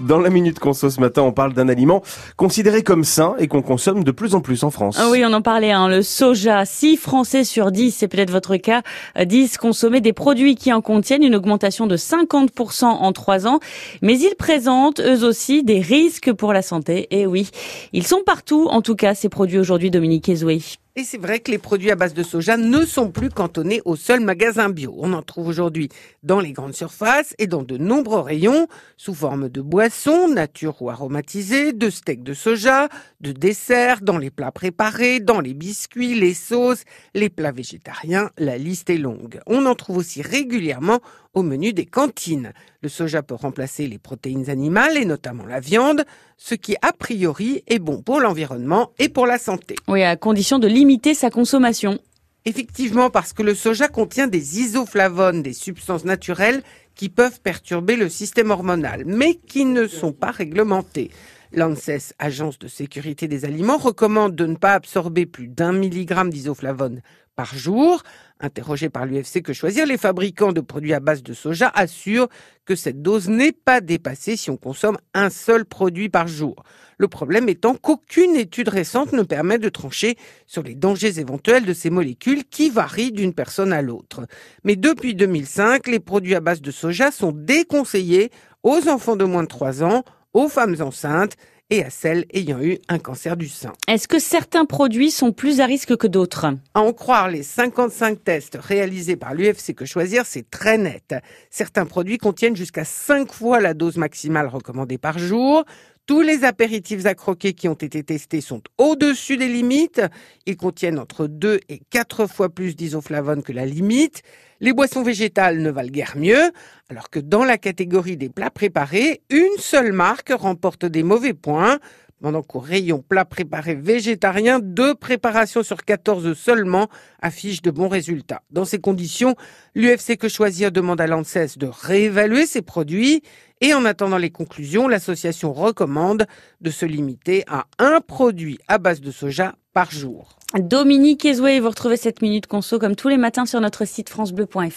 Dans la Minute Conso ce matin, on parle d'un aliment considéré comme sain et qu'on consomme de plus en plus en France. Ah oui, on en parlait, hein, le soja. 6 Français sur 10, c'est peut-être votre cas, euh, disent consommer des produits qui en contiennent une augmentation de 50% en 3 ans. Mais ils présentent eux aussi des risques pour la santé. Et oui, ils sont partout, en tout cas, ces produits aujourd'hui, Dominique Ezoué. Et c'est vrai que les produits à base de soja ne sont plus cantonnés au seul magasin bio. On en trouve aujourd'hui dans les grandes surfaces et dans de nombreux rayons, sous forme de boissons, nature ou aromatisées, de steaks de soja, de desserts, dans les plats préparés, dans les biscuits, les sauces, les plats végétariens, la liste est longue. On en trouve aussi régulièrement au menu des cantines. Le soja peut remplacer les protéines animales et notamment la viande, ce qui a priori est bon pour l'environnement et pour la santé. Oui, à condition de limiter sa consommation. Effectivement, parce que le soja contient des isoflavones, des substances naturelles qui peuvent perturber le système hormonal, mais qui ne sont pas réglementées. L'ANSES, Agence de sécurité des aliments, recommande de ne pas absorber plus d'un milligramme d'isoflavone par jour. Interrogé par l'UFC que choisir, les fabricants de produits à base de soja assurent que cette dose n'est pas dépassée si on consomme un seul produit par jour. Le problème étant qu'aucune étude récente ne permet de trancher sur les dangers éventuels de ces molécules qui varient d'une personne à l'autre. Mais depuis 2005, les produits à base de soja sont déconseillés aux enfants de moins de 3 ans aux femmes enceintes et à celles ayant eu un cancer du sein. Est-ce que certains produits sont plus à risque que d'autres? À en croire les 55 tests réalisés par l'UFC Que Choisir, c'est très net. Certains produits contiennent jusqu'à 5 fois la dose maximale recommandée par jour. Tous les apéritifs à croquer qui ont été testés sont au-dessus des limites. Ils contiennent entre 2 et 4 fois plus d'isoflavone que la limite. Les boissons végétales ne valent guère mieux, alors que dans la catégorie des plats préparés, une seule marque remporte des mauvais points. Pendant qu'au rayon plat préparé végétarien, deux préparations sur 14 seulement affichent de bons résultats. Dans ces conditions, l'UFC Que Choisir demande à l'ANSES de réévaluer ses produits et en attendant les conclusions, l'association recommande de se limiter à un produit à base de soja par jour. Dominique Ezoué, vous retrouvez cette minute conso comme tous les matins sur notre site francebleu.fr.